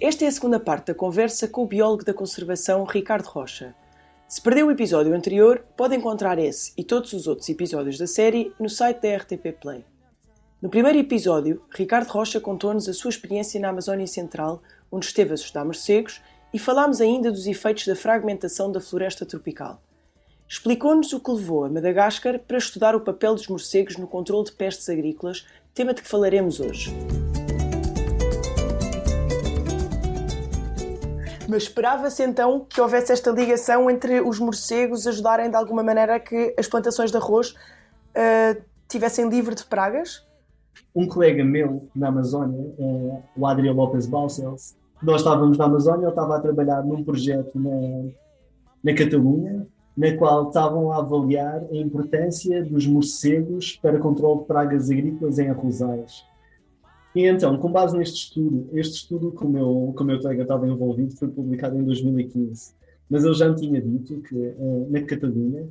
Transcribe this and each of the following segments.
Esta é a segunda parte da conversa com o biólogo da conservação Ricardo Rocha. Se perdeu o episódio anterior, pode encontrar esse e todos os outros episódios da série no site da RTP Play. No primeiro episódio, Ricardo Rocha contou-nos a sua experiência na Amazónia Central, onde esteve a estudar morcegos, e falámos ainda dos efeitos da fragmentação da floresta tropical. Explicou-nos o que levou a Madagascar para estudar o papel dos morcegos no controle de pestes agrícolas, tema de que falaremos hoje. Mas esperava-se então que houvesse esta ligação entre os morcegos ajudarem de alguma maneira a que as plantações de arroz uh, tivessem livre de pragas? Um colega meu na Amazónia, uh, o Adriano Lopes Balcels, nós estávamos na Amazónia, eu estava a trabalhar num projeto na, na Catalunha, na qual estavam a avaliar a importância dos morcegos para controle de pragas agrícolas em arrozais. E então, com base neste estudo, este estudo que o meu, o meu colega estava envolvido foi publicado em 2015, mas ele já me tinha dito que uh, na Catalunha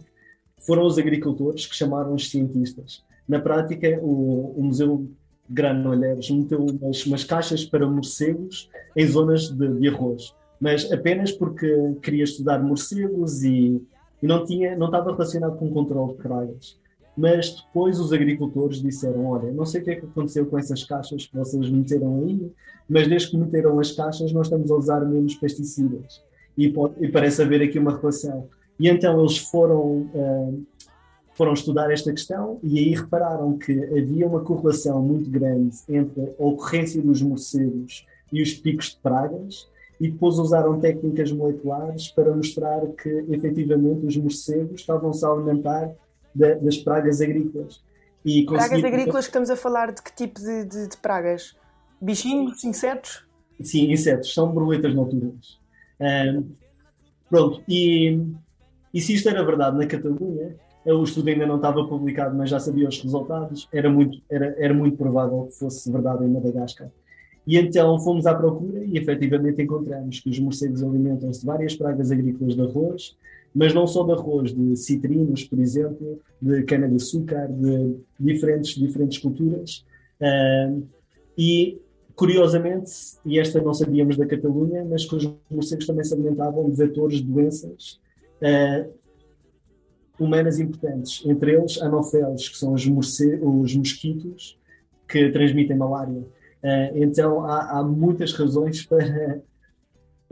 foram os agricultores que chamaram os cientistas. Na prática, o, o Museu Granolheiros meteu umas, umas, caixas para morcegos em zonas de, de, arroz, mas apenas porque queria estudar morcegos e, e não, tinha, não estava relacionado com o controle de pragas. Mas depois os agricultores disseram: Olha, não sei o que é que aconteceu com essas caixas que vocês meteram aí, mas desde que meteram as caixas, nós estamos a usar menos pesticidas. E, pode, e parece haver aqui uma relação. E então eles foram, uh, foram estudar esta questão e aí repararam que havia uma correlação muito grande entre a ocorrência dos morcegos e os picos de pragas, e depois usaram técnicas moleculares para mostrar que efetivamente os morcegos estavam-se a alimentar das pragas agrícolas. E pragas agrícolas, estamos a falar de que tipo de, de, de pragas? Bichinhos, insetos? Sim, insetos, são borboletas noturnas. Um, pronto, e, e se isto era verdade na Catalunha, o estudo ainda não estava publicado, mas já sabia os resultados, era muito, era, era muito provável que fosse verdade em Madagascar. E então fomos à procura e efetivamente encontramos que os morcegos alimentam-se de várias pragas agrícolas de arroz, mas não só de arroz, de citrinos, por exemplo, de cana-de-açúcar, de diferentes, diferentes culturas. Uh, e, curiosamente, e esta não sabíamos da Catalunha, mas que os morcegos também se alimentavam de vetores de doenças uh, humanas importantes, entre eles anofélis, que são os, os mosquitos que transmitem malária. Uh, então há, há, muitas razões para,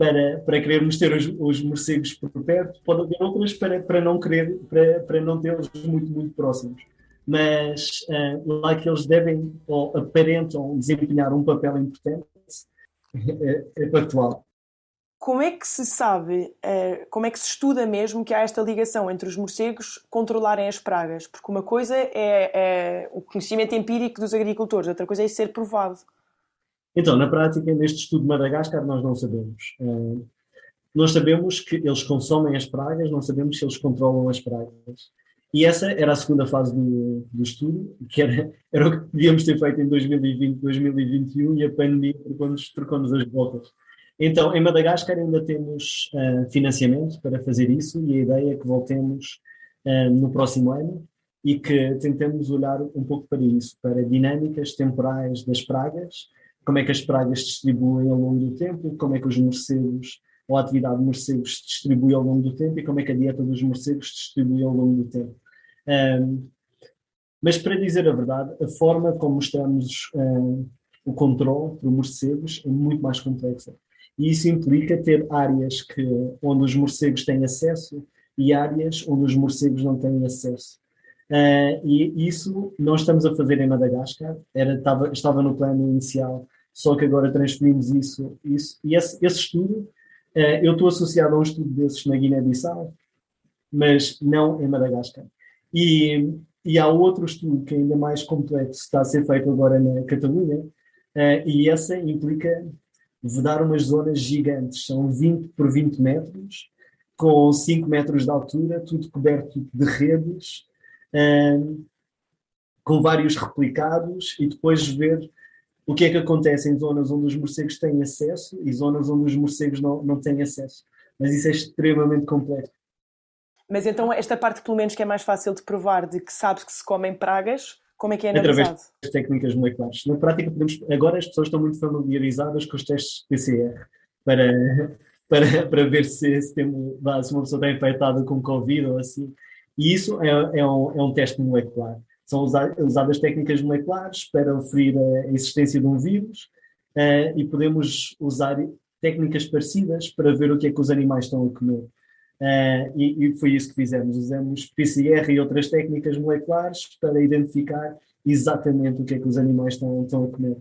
para, para querermos ter os, os morcegos por perto, pode haver outras para, para não querer, para, para não tê-los muito, muito próximos. Mas uh, lá que eles devem ou aparentam desempenhar um papel importante é, é factual. Como é que se sabe, uh, como é que se estuda mesmo que há esta ligação entre os morcegos controlarem as pragas? Porque uma coisa é, é o conhecimento empírico dos agricultores, outra coisa é isso ser provado. Então, na prática, neste estudo de Madagascar, nós não sabemos. Uh, nós sabemos que eles consomem as pragas, não sabemos se eles controlam as pragas. E essa era a segunda fase do, do estudo, que era, era o que devíamos ter feito em 2020, 2021, e a pandemia trocou-nos trocou as voltas. Então, em Madagascar ainda temos uh, financiamento para fazer isso, e a ideia é que voltemos uh, no próximo ano e que tentemos olhar um pouco para isso, para dinâmicas temporais das pragas, como é que as pragas se distribuem ao longo do tempo, como é que os morcegos, ou a atividade de morcegos se distribui ao longo do tempo e como é que a dieta dos morcegos se distribui ao longo do tempo. Um, mas para dizer a verdade, a forma como mostramos um, o controle por morcegos é muito mais complexa. E isso implica ter áreas que, onde os morcegos têm acesso e áreas onde os morcegos não têm acesso. Uh, e isso nós estamos a fazer em Madagascar, era, estava, estava no plano inicial só que agora transferimos isso. isso. E esse, esse estudo, uh, eu estou associado a um estudo desses na Guiné-Bissau, mas não em Madagascar. E, e há outro estudo que é ainda mais complexo, está a ser feito agora na Catalunha, uh, e essa implica vedar umas zonas gigantes, são 20 por 20 metros, com 5 metros de altura, tudo coberto de redes, um, com vários replicados, e depois ver o que é que acontece em zonas onde os morcegos têm acesso e zonas onde os morcegos não, não têm acesso. Mas isso é extremamente complexo. Mas então esta parte, pelo menos, que é mais fácil de provar, de que sabes que se comem pragas, como é que é analisado? Através das técnicas moleculares. Na prática, podemos, agora as pessoas estão muito familiarizadas com os testes PCR para, para, para ver se, se, tem, se uma pessoa está infectada com Covid ou assim. E isso é, é, um, é um teste molecular. São usadas técnicas moleculares para oferir a existência de um vírus uh, e podemos usar técnicas parecidas para ver o que é que os animais estão a comer. Uh, e, e, foi isso que fizemos. Usamos PCR e outras técnicas moleculares para identificar exatamente o que é que os animais estão, estão a comer.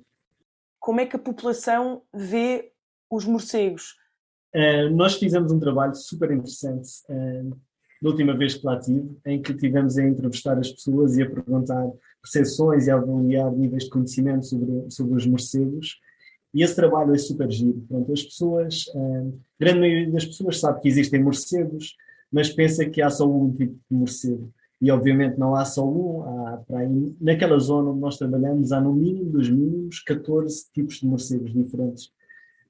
Como é que a população vê os morcegos? Uh, nós fizemos um trabalho super interessante uh, da última vez que lá tive, em que tivemos a entrevistar as pessoas e a perguntar percepções e a avaliar níveis de conhecimento sobre, sobre os morcegos. E esse trabalho é super giro. Pronto, as pessoas, a grande maioria das pessoas sabe que existem morcegos, mas pensa que há só um tipo de morcego. E obviamente não há só um, há aí, naquela zona onde nós trabalhamos, há no mínimo dos mínimos 14 tipos de morcegos diferentes.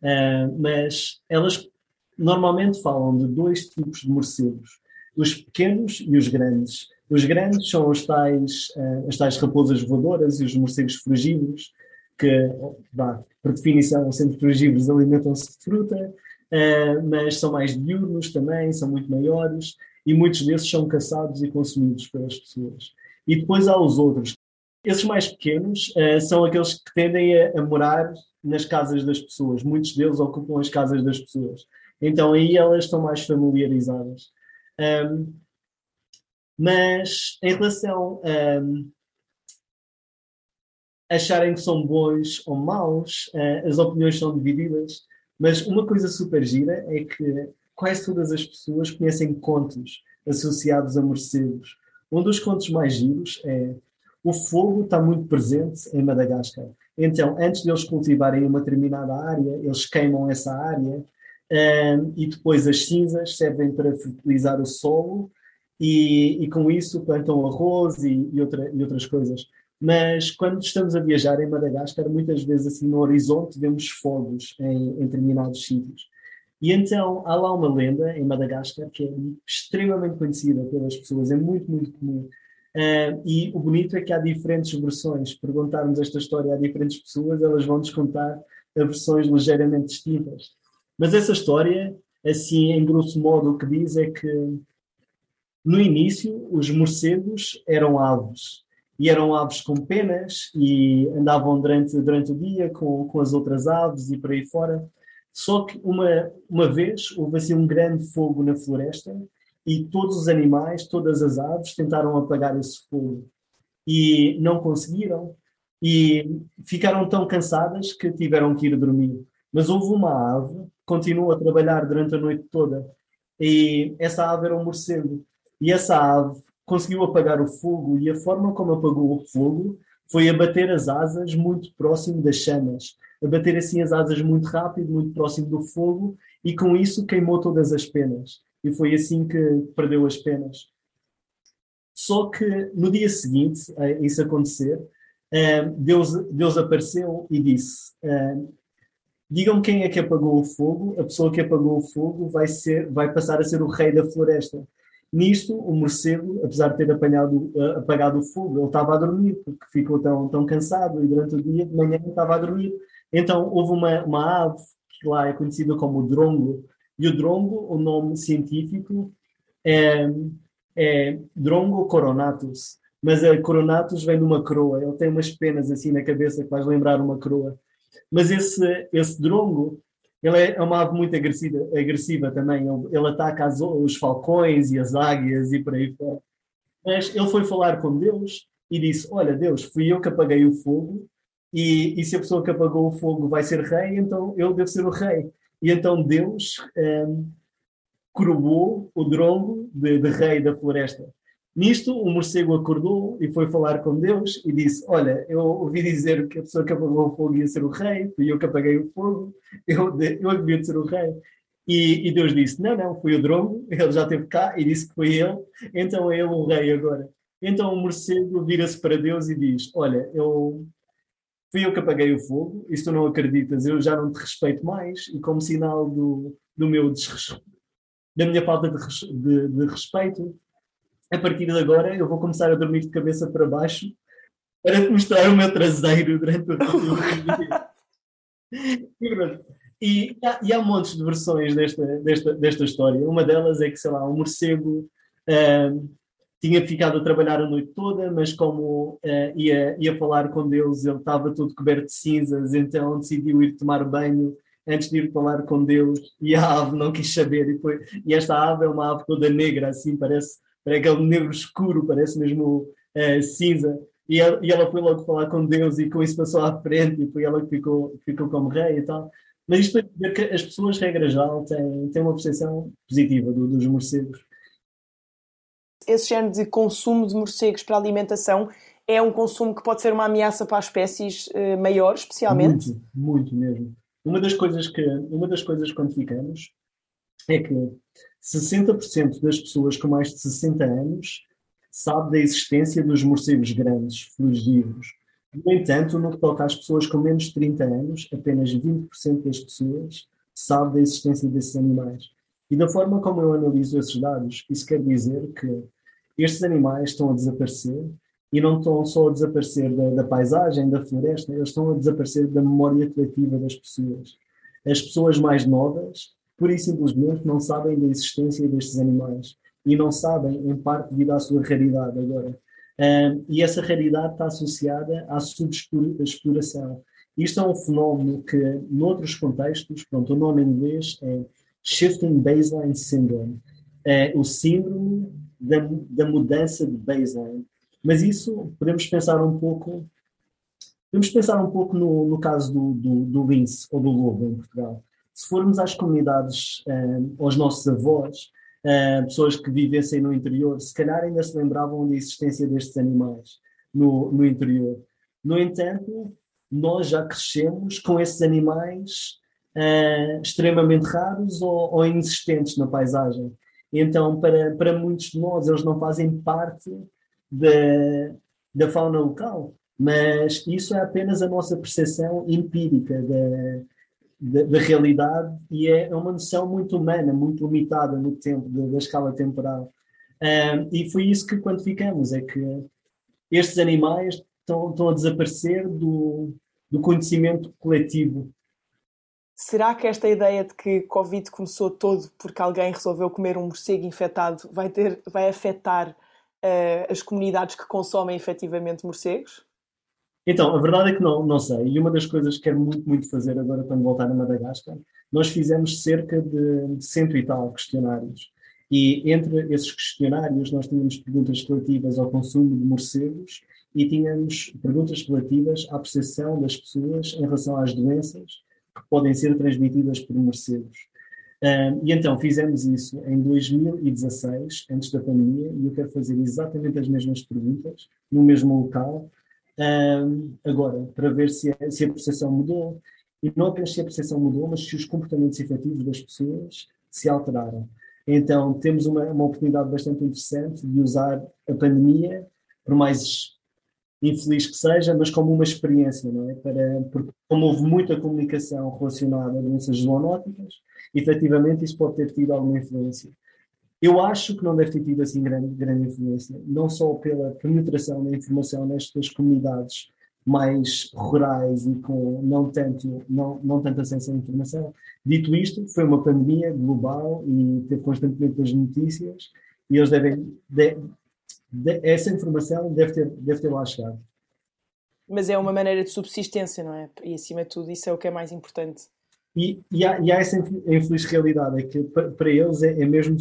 Uh, mas elas normalmente falam de dois tipos de morcegos, os pequenos e os grandes. Os grandes são os tais, uh, as tais raposas voadoras e os morcegos frugívoros, que, bah, por definição, sendo frugívoros, alimentam-se de fruta, uh, mas são mais diurnos também, são muito maiores, e muitos desses são caçados e consumidos pelas pessoas. E depois há os outros. Esses mais pequenos uh, são aqueles que tendem a, a, morar nas casas das pessoas. Muitos deles ocupam as casas das pessoas. Então aí elas estão mais familiarizadas. Um, mas em relação a um, acharem que são bons ou maus, uh, as opiniões são divididas. Mas uma coisa super gira é que quase todas as pessoas conhecem contos associados a morcegos. Um dos contos mais giros é o fogo está muito presente em Madagascar. Então, antes de eles cultivarem uma determinada área, eles queimam essa área um, e depois as cinzas servem para fertilizar o solo e, e com isso plantam arroz e, e, outra, e outras coisas. Mas quando estamos a viajar em Madagascar, muitas vezes assim no horizonte vemos fogos em, em determinados sítios. E então há lá uma lenda em Madagascar que é extremamente conhecida pelas pessoas, é muito, muito comum. Uh, e o bonito é que há diferentes versões. Perguntarmos esta história a diferentes pessoas, elas vão nos contar versões ligeiramente distintas. Mas essa história, assim, em grosso modo, o que diz é que no início os morcegos eram aves. E eram aves com penas e andavam durante, durante o dia com, com as outras aves e por aí fora. Só que uma, uma vez houve assim um grande fogo na floresta e todos os animais, todas as aves tentaram apagar esse fogo e não conseguiram e ficaram tão cansadas que tiveram que ir dormir. Mas houve uma ave continuou a trabalhar durante a noite toda e essa ave era um morcego e essa ave conseguiu apagar o fogo e a forma como apagou o fogo foi abater as asas muito próximo das chamas a bater assim as asas muito rápido, muito próximo do fogo, e com isso queimou todas as penas. E foi assim que perdeu as penas. Só que no dia seguinte, a isso acontecer, eh, Deus, Deus apareceu e disse: eh, Digam quem é que apagou o fogo, a pessoa que apagou o fogo vai, ser, vai passar a ser o rei da floresta. Nisto, o morcego, apesar de ter apanhado, eh, apagado o fogo, ele estava a dormir, porque ficou tão, tão cansado e durante o dia de manhã estava a dormir. Então, houve uma, uma ave que lá é conhecida como drongo, e o drongo, o nome científico, é, é Drongo coronatus, mas a coronatus vem de uma coroa, ele tem umas penas assim na cabeça que faz lembrar uma coroa. Mas esse, esse drongo, ele é uma ave muito agressiva, agressiva também, ele, ele ataca as, os falcões e as águias e por aí fora. Mas ele foi falar com Deus e disse, olha Deus, fui eu que apaguei o fogo, e, e, se a pessoa que apagou o fogo vai ser rei, então eu devo ser o rei. E então Deus um, coroou o drongo de, de, rei da floresta. Nisto, o morcego acordou e foi falar com Deus e disse: Olha, eu ouvi dizer que a pessoa que apagou o fogo ia ser o rei, fui eu que apaguei o fogo, eu, eu devia ser o rei. E, e, Deus disse: Não, não, foi o Drongo, ele já esteve cá e disse que foi ele, então é ele o rei agora. Então o morcego vira-se para Deus e diz: Olha, eu fui eu que apaguei o fogo, e se tu não acreditas, eu já não te respeito mais, e como sinal do, do meu da minha falta de, de, de respeito, a partir de agora eu vou começar a dormir de cabeça para baixo para mostrar o meu traseiro durante o dia. e, há, e há montes de versões desta, desta, desta história. Uma delas é que, sei lá, um morcego uh, tinha ficado a trabalhar a noite toda, mas como uh, ia, ia falar com Deus, ele estava todo coberto de cinzas, então decidiu ir tomar banho antes de ir falar com Deus e a ave não quis saber. E, foi, e esta ave é uma ave toda negra, assim, parece para aquele negro escuro, parece mesmo uh, cinza. E ela, e ela, foi logo falar com Deus e com isso passou à frente e foi ela que ficou, ficou como rei e tal. Mas isto para dizer que as pessoas, regra geral, têm, têm uma percepção positiva do, dos morcegos. Esse género de consumo de morcegos para alimentação é um consumo que pode ser uma ameaça para as espécies uh, maiores, especialmente? Muito, muito mesmo. Uma das coisas que, uma das coisas que quantificamos é que 60% das pessoas com mais de 60 anos sabe da existência dos morcegos grandes, frugívoros. No entanto, no que toca às pessoas com menos de 30 anos, apenas 20% das pessoas sabe da existência desses animais. E da forma como eu analiso esses dados, isso quer dizer que estes animais estão a desaparecer e não estão só a desaparecer da, da paisagem, da floresta, eles estão a desaparecer da memória coletiva das pessoas. As pessoas mais novas pura e simplesmente não sabem da existência destes animais e não sabem, em parte, devido à sua raridade agora. Um, e essa raridade está associada à subexploração. Isto é um fenómeno que, noutros contextos, pronto, o nome em inglês é Shifting Baseline Syndrome, é o síndrome da, da mudança de baseline. Mas isso podemos pensar um pouco, podemos pensar um pouco no, no caso do, do, do lince ou do lobo em Portugal se formos às comunidades, uh, aos nossos avós, uh, pessoas que vivessem no interior, se calhar ainda se lembravam da existência destes animais no, no interior. No entanto, nós já crescemos com esses animais uh, extremamente raros ou, ou, inexistentes na paisagem. Então, para, para muitos de nós, eles não fazem parte da, da fauna local, mas isso é apenas a nossa percepção empírica da, da, realidade e é uma noção muito humana, muito limitada no tempo, da, escala temporal. Um, e foi isso que quantificamos, é que estes animais estão, estão a desaparecer do, do conhecimento coletivo. Será que esta ideia de que Covid começou todo porque alguém resolveu comer um morcego infectado vai, ter, vai afetar uh, as comunidades que consomem efetivamente morcegos? Então, a verdade é que não, não sei. E uma das coisas que quero muito, muito fazer agora quando voltar a Madagascar, nós fizemos cerca de cento e tal questionários. E entre esses questionários nós tínhamos perguntas relativas ao consumo de morcegos e tínhamos perguntas relativas à percepção das pessoas em relação às doenças que podem ser transmitidas por morcegos. Um, e então fizemos isso em 2016, antes da pandemia, e eu quero fazer exatamente as mesmas perguntas, no mesmo local, um, agora, para ver se a, se a percepção mudou, e não apenas se a percepção mudou, mas se os comportamentos efetivos das pessoas se alteraram. Então, temos uma, uma oportunidade bastante interessante de usar a pandemia, por mais infeliz que seja, mas como uma experiência, não é? Para, porque como houve muita comunicação relacionada a doenças zoonóticas, efetivamente isso pode ter tido alguma influência. Eu acho que não deve ter tido assim grande, grande influência, não só pela penetração da informação nestas comunidades mais rurais e com não tanto, não, não tanto acesso à informação. Dito isto, foi uma pandemia global e teve constantemente as notícias e eles devem. De, de, essa informação deve ter, deve ter lá chegado. Mas é uma maneira de subsistência, não é? E acima de tudo, isso é o que é mais importante. E, e, há, e há essa infeliz realidade, é que para, eles é, é, mesmo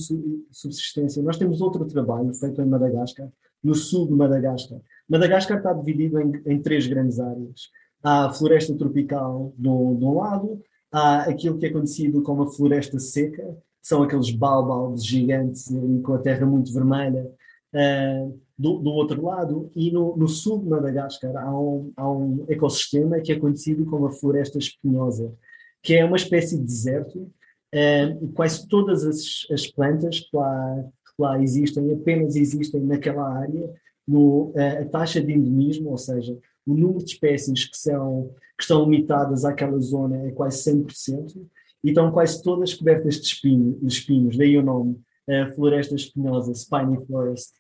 subsistência. Nós temos outro trabalho feito em Madagascar, no sul de Madagascar. Madagascar está dividido em, em três grandes áreas. Há a floresta tropical do, do lado, há aquilo que é conhecido como a floresta seca, são aqueles baobabs gigantes ali com a terra muito vermelha, uh, do, do, outro lado. E no, no, sul de Madagascar há um, há um ecossistema que é conhecido como a floresta espinhosa, que é uma espécie de deserto. Uh, quase todas as, as plantas que lá, que lá existem apenas existem naquela área. No, a taxa de endemismo, ou seja, o número de espécies que, são, que estão limitadas àquela zona é quase 100%, e estão quase todas cobertas de, espinho, espinhos, daí o nome, a floresta espinhosa, Spiny Forest.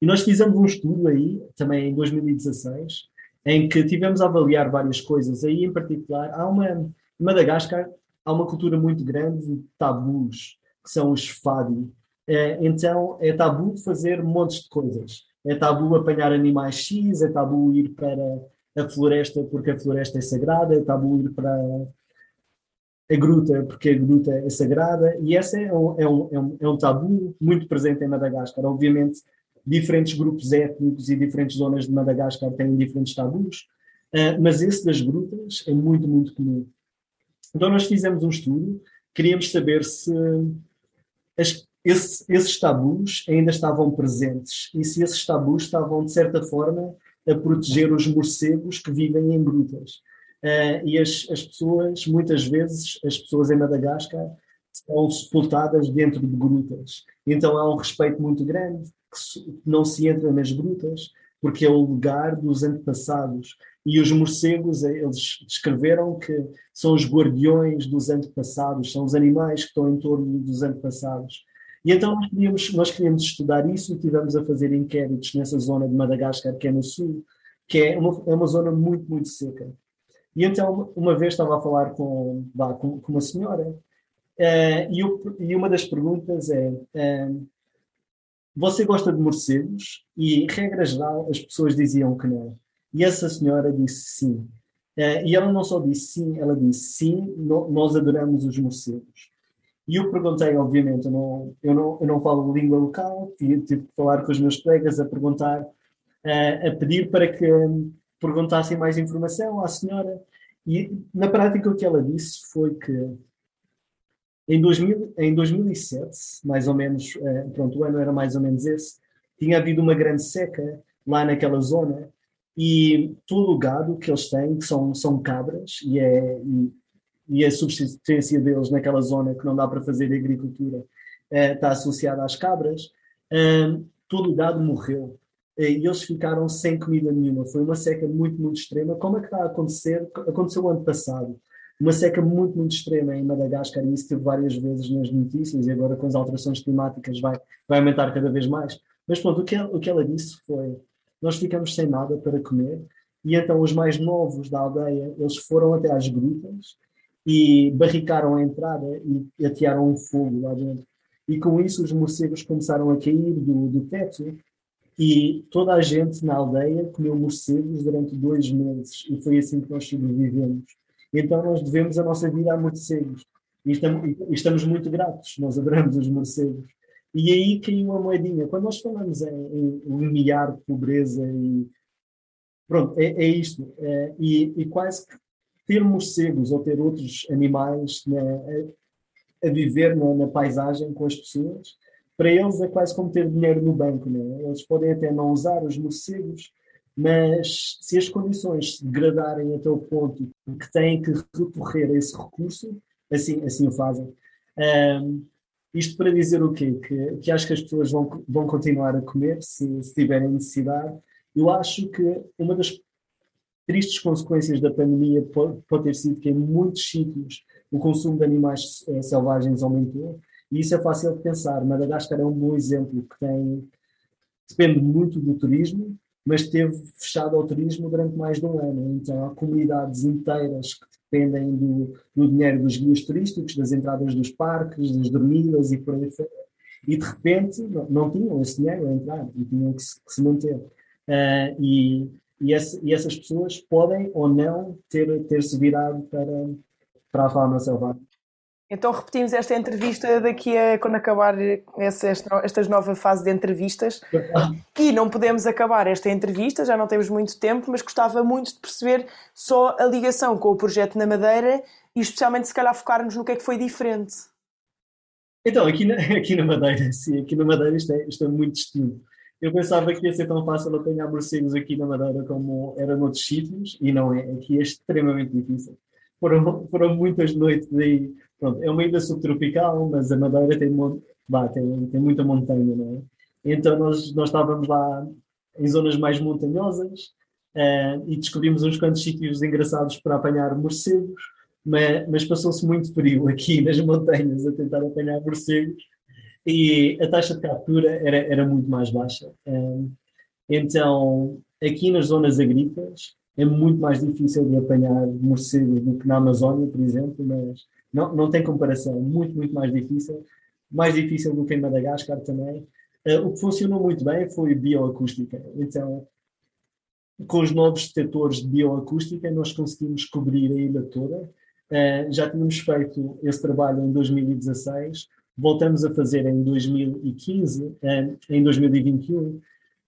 E nós fizemos um estudo aí, também em 2016, em que tivemos a avaliar várias coisas. Aí, em particular, há uma, Madagascar, há uma cultura muito grande de tabus, que são os fadi. É, então, é tabu fazer montes de coisas. É tabu apanhar animais X, é tabu ir para a floresta porque a floresta é sagrada, é tabu ir para a gruta porque a gruta é sagrada, e esse é um, é um, é um, é tabu muito presente em Madagascar. Obviamente, diferentes grupos étnicos e diferentes zonas de Madagascar têm diferentes tabus, uh, mas esse das grutas é muito, muito comum. Então, nós fizemos um estudo, queríamos saber se as, esse, esses tabus ainda estavam presentes e se esses tabus estavam, de certa forma, a proteger os morcegos que vivem em grutas. Uh, e as, as pessoas, muitas vezes, as pessoas em Madagascar são sepultadas dentro de grutas. Então há um respeito muito grande que não se entra nas grutas, porque é o lugar dos antepassados. E os morcegos, eh, eles descreveram que são os guardiões dos antepassados, são os animais que estão em torno dos antepassados. E então nós queríamos, nós queríamos estudar isso e tivemos a fazer inquéritos nessa zona de Madagascar, que é no sul, que é uma, é uma zona muito, muito seca. E então, uma vez estava a falar com, com, uma senhora, uh, e, eu, e, uma das perguntas é: uh, Você gosta de morcegos? E, regra geral, as pessoas diziam que não. E essa senhora disse sim. Uh, e ela não só disse sim, ela disse sim, nós adoramos os morcegos. E eu perguntei, obviamente, eu não, eu não, eu não falo língua local, tive, que falar com os meus colegas a perguntar, uh, a pedir para que perguntassem mais informação à senhora. E, na prática, o que ela disse foi que em, 2000, em 2007, mais ou menos, uh, pronto, o ano era mais ou menos esse, tinha havido uma grande seca lá naquela zona e todo o gado que eles têm, que são, são cabras, e, é, e e a subsistência deles naquela zona que não dá para fazer agricultura uh, está associada às cabras, uh, todo o gado morreu. E eles ficaram sem comida nenhuma. Foi uma seca muito, muito extrema. Como é que está a acontecer? Aconteceu o ano passado. Uma seca muito, muito extrema em Madagascar, e isso teve várias vezes nas notícias, e agora com as alterações climáticas vai, vai aumentar cada vez mais. Mas pronto, o que, ela, o que ela disse foi: nós ficamos sem nada para comer, e então os mais novos da aldeia, eles foram até às grutas, e barricaram a entrada e atearam um fogo lá dentro. E com isso os morcegos começaram a cair do, do teto e toda a gente na aldeia comeu morcegos durante dois meses e foi assim que nós sobrevivemos. Então nós devemos a nossa vida a morcegos e estamos, e estamos muito gratos, nós adoramos os morcegos. E aí caiu a moedinha. Quando nós falamos em, em limiar pobreza e pronto, é, é isto. É, e, e, quase que ter morcegos ou ter outros animais né, a, a, viver na, na, paisagem com as pessoas, para eles é quase como ter dinheiro no banco. Né? Eles podem até não usar os morcegos, mas se as condições se degradarem até o ponto que têm que recorrer a esse recurso, assim, assim o fazem. Um, isto para dizer o quê? Que, que acho que as pessoas vão, vão continuar a comer se, se tiverem necessidade. Eu acho que uma das tristes consequências da pandemia pode, pode ter sido que em muitos sítios o consumo de animais eh, selvagens aumentou, e isso é fácil de pensar. Madagascar é um bom exemplo que tem depende muito do turismo, mas teve fechado ao turismo durante mais de um ano. Então há comunidades inteiras que dependem do, do dinheiro dos guias turísticos, das entradas dos parques, das dormidas e por aí fora. E de repente não, não tinham esse dinheiro a entrar e tinham que se, que se manter. Uh, e e, esse, e, essas pessoas podem ou não ter, ter se virado para, para a fauna selvagem. Então repetimos esta entrevista daqui a quando acabar essa, esta, esta nova fase de entrevistas. E não podemos acabar esta entrevista, já não temos muito tempo, mas gostava muito de perceber só a ligação com o projeto na Madeira e especialmente se calhar focarmos no que é que foi diferente. Então, aqui na, aqui na Madeira, sim, aqui na Madeira isto é, isto é muito distinto. eu pensava que ia ser tão fácil apanhar morcegos aqui na Madeira como era noutros sítios, e não é. Aqui é extremamente difícil. Foram, foram muitas noites aí. Pronto, é uma ilha subtropical, mas a Madeira tem, bah, tem, tem muita montanha, não é? Então nós, nós estávamos lá em zonas mais montanhosas uh, e descobrimos uns quantos sítios engraçados para apanhar morcegos, mas, mas passou-se muito frio aqui nas montanhas a tentar apanhar morcegos e a taxa de captura era, era muito mais baixa. Um, então, aqui nas zonas agrícolas é muito mais difícil de apanhar morcegos do que na Amazónia, por exemplo, mas não, não tem comparação, muito, muito mais difícil. Mais difícil do que em Madagascar também. Uh, o que funcionou muito bem foi bioacústica. Então, com os novos detectores de bioacústica, nós conseguimos cobrir a ilha toda. Uh, já tínhamos feito esse trabalho em 2016 voltamos a fazer em 2015, eh, em 2021,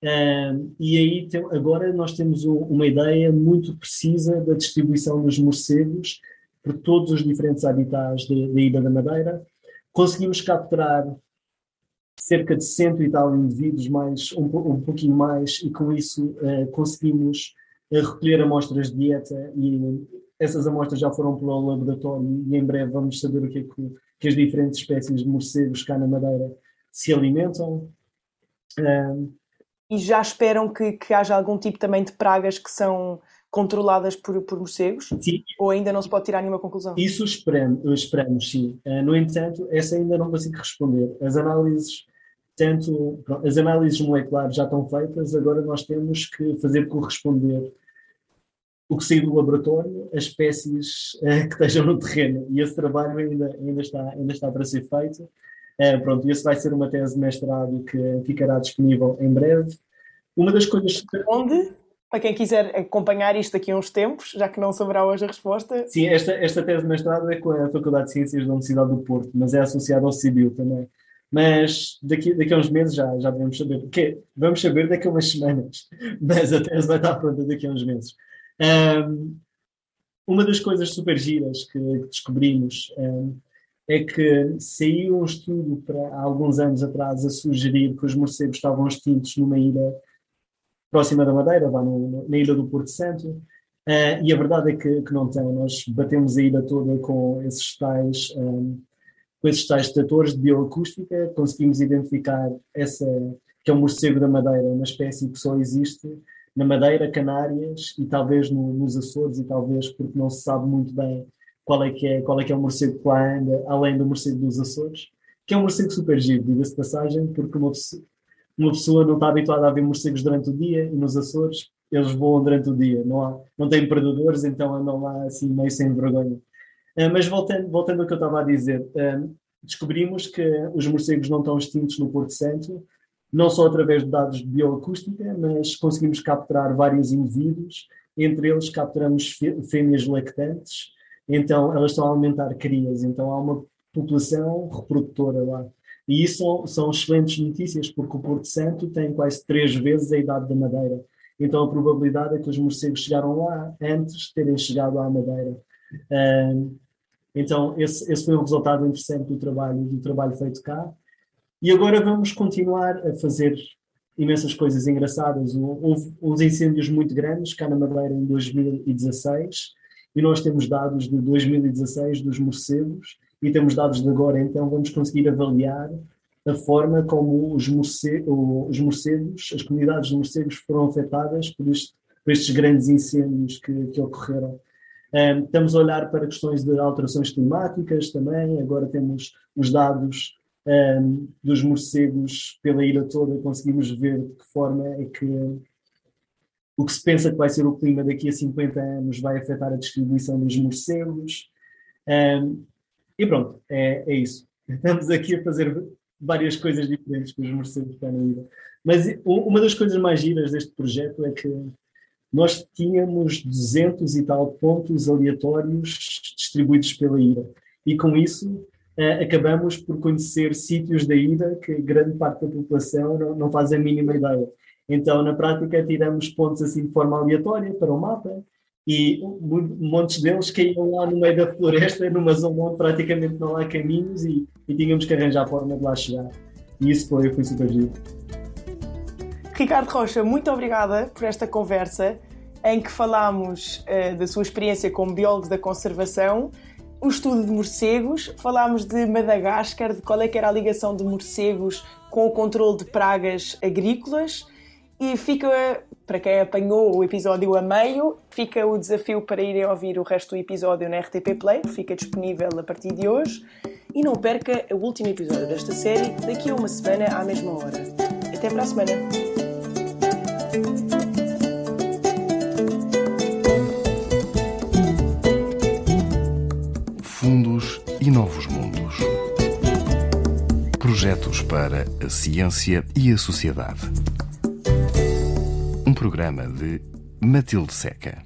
eh, e aí agora nós temos uma ideia muito precisa da distribuição dos morcegos por todos os diferentes habitats da Ilha da Madeira. Conseguimos capturar cerca de cento e tal indivíduos, mais, um, um pouquinho mais, e com isso uh, conseguimos uh, recolher amostras de dieta e essas amostras já foram para o laboratório e em breve vamos saber o que é que que as diferentes espécies de morcegos cá na Madeira se alimentam. E já esperam que, que haja algum tipo também de pragas que são controladas por, por morcegos? Sim. Ou ainda não se pode tirar nenhuma conclusão? Isso esperamos, esperamos sim. Uh, no entanto, essa ainda não consigo responder. As análises, tanto, as análises moleculares já estão feitas, agora nós temos que fazer corresponder o que saiu do laboratório, as espécies uh, que estejam no terreno. E esse trabalho ainda, ainda, está, ainda está para ser feito. Uh, pronto, esse vai ser uma tese de mestrado que ficará disponível em breve. Uma das coisas. Onde? Para quem quiser acompanhar isto daqui a uns tempos, já que não saberá hoje a resposta. Sim, esta, esta tese de mestrado é com a Faculdade de Ciências da Universidade do Porto, mas é associada ao CIBIL também. Mas daqui, daqui a uns meses já, já devemos saber. Que vamos saber daqui a umas semanas, mas a tese vai estar pronta daqui a uns meses. Um, uma das coisas super giras que, descobrimos um, é que saiu um estudo para, há alguns anos atrás a sugerir que os morcegos estavam extintos numa ilha próxima da Madeira, lá no, na ilha do Porto Santo, uh, e a verdade é que, que, não estão. Nós batemos a ilha toda com esses tais, um, com esses tais detectores de bioacústica, conseguimos identificar essa, que é o morcego da Madeira, uma espécie que só existe na Madeira, Canárias e talvez no, nos Açores e talvez porque não se sabe muito bem qual é que é, qual é, que é o morcego que lá anda, além do morcego dos Açores, que é um morcego super giro, diga-se passagem, porque uma pessoa, uma pessoa não está habituada a ver morcegos durante o dia e nos Açores eles voam durante o dia, não, há, não têm predadores, então andam lá assim meio sem vergonha. Uh, mas voltando, voltando ao que eu estava a dizer, uh, descobrimos que os morcegos não estão extintos no Porto Santo, não só através de dados de bioacústica, mas conseguimos capturar vários indivíduos, entre eles capturamos fêmeas lactantes, então elas estão a alimentar crias, então há uma população reprodutora lá. E isso são, são excelentes notícias, porque o Porto Santo tem quase três vezes a idade da Madeira. Então a probabilidade é que os morcegos chegaram lá antes de terem chegado à Madeira. então esse, esse foi um resultado interessante do trabalho, do trabalho feito cá. E agora vamos continuar a fazer imensas coisas engraçadas. Houve uns incêndios muito grandes cá na Madeira em 2016 e nós temos dados de 2016 dos morcegos e temos dados de agora, então vamos conseguir avaliar a forma como os, morce os morcegos, as comunidades de morcegos foram afetadas por, este, por estes grandes incêndios que, que ocorreram. Um, estamos a olhar para questões de alterações climáticas também, agora temos os dados um, dos morcegos pela ilha toda, conseguimos ver de que forma é que o que se pensa que vai ser o clima daqui a 50 anos vai afetar a distribuição dos morcegos. Um, e pronto, é, é isso. Estamos aqui a fazer várias coisas diferentes com os cá na ilha. Mas uma das coisas mais giras deste projeto é que nós tínhamos 200 e tal pontos aleatórios distribuídos pela ilha. E com isso uh, acabamos por conhecer sítios da ilha que grande parte da população não, não faz a mínima ideia. Então, na prática, tiramos pontos assim de forma aleatória para o mapa e montes deles caíam lá no meio da floresta, numa zona onde praticamente não há caminhos e, e tínhamos que arranjar a forma de lá chegar. E isso foi, foi super giro. Ricardo Rocha, muito obrigada por esta conversa em que falámos uh, da sua experiência como biólogo da conservação, o estudo de morcegos, falámos de Madagascar, de qual é que era a ligação de morcegos com o controle de pragas agrícolas e fica, para quem apanhou o episódio a meio, fica o desafio para irem ouvir o resto do episódio na RTP Play, que fica disponível a partir de hoje. E não perca o último episódio desta série daqui a uma semana à mesma hora. Até para a semana! Fundos e novos mundos. Projetos para a ciência e a sociedade um programa de Matilde Seca.